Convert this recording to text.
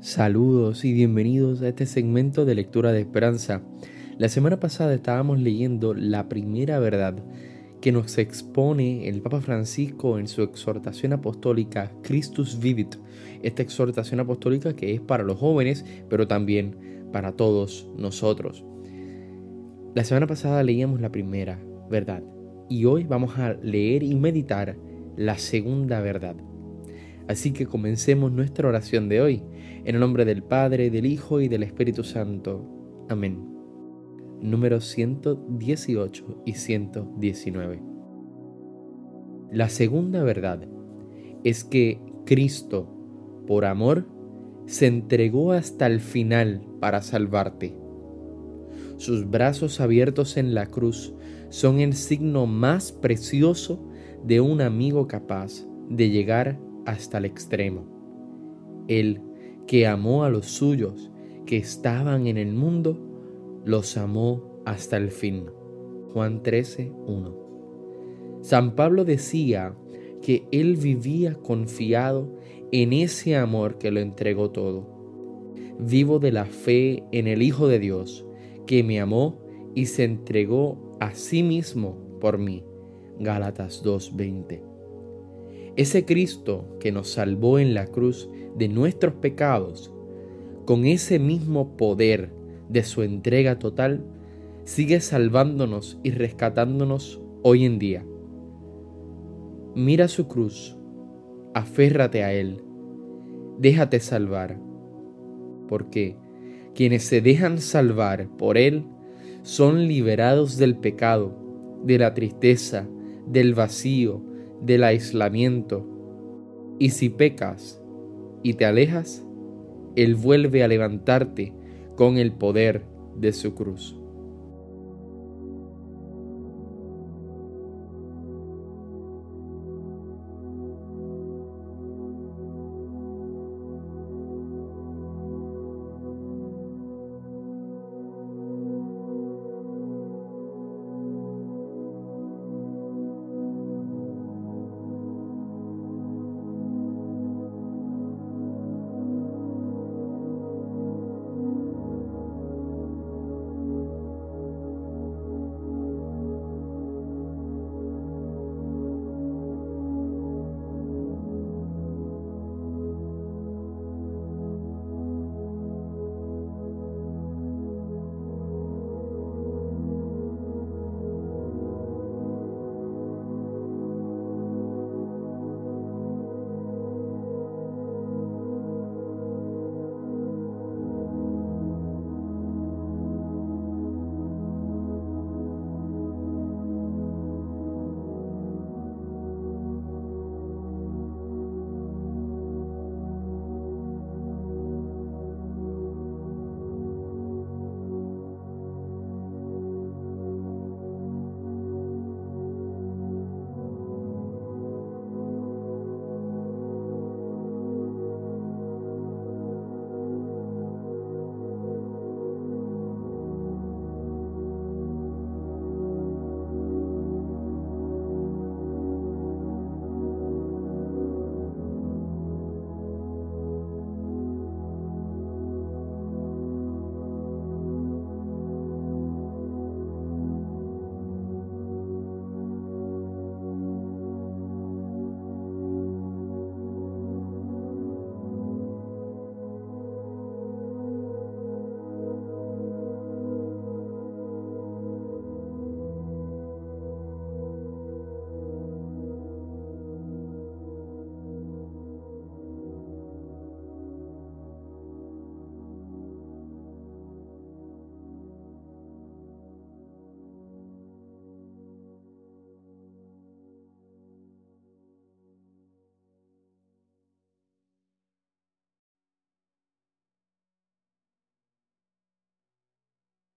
Saludos y bienvenidos a este segmento de lectura de esperanza. La semana pasada estábamos leyendo la primera verdad que nos expone el Papa Francisco en su exhortación apostólica Christus Vivit, esta exhortación apostólica que es para los jóvenes, pero también para todos nosotros. La semana pasada leíamos la primera verdad y hoy vamos a leer y meditar la segunda verdad. Así que comencemos nuestra oración de hoy, en el nombre del Padre, del Hijo y del Espíritu Santo. Amén. Números 118 y 119. La segunda verdad es que Cristo, por amor, se entregó hasta el final para salvarte. Sus brazos abiertos en la cruz son el signo más precioso de un amigo capaz de llegar hasta el extremo. Él, que amó a los suyos que estaban en el mundo, los amó hasta el fin. Juan 13, 1. San Pablo decía que él vivía confiado en ese amor que lo entregó todo. Vivo de la fe en el Hijo de Dios, que me amó y se entregó a sí mismo por mí. Gálatas 2:20. Ese Cristo que nos salvó en la cruz de nuestros pecados, con ese mismo poder de su entrega total, sigue salvándonos y rescatándonos hoy en día. Mira su cruz, aférrate a Él, déjate salvar, porque quienes se dejan salvar por Él son liberados del pecado, de la tristeza, del vacío, del aislamiento. Y si pecas y te alejas, Él vuelve a levantarte con el poder de su cruz.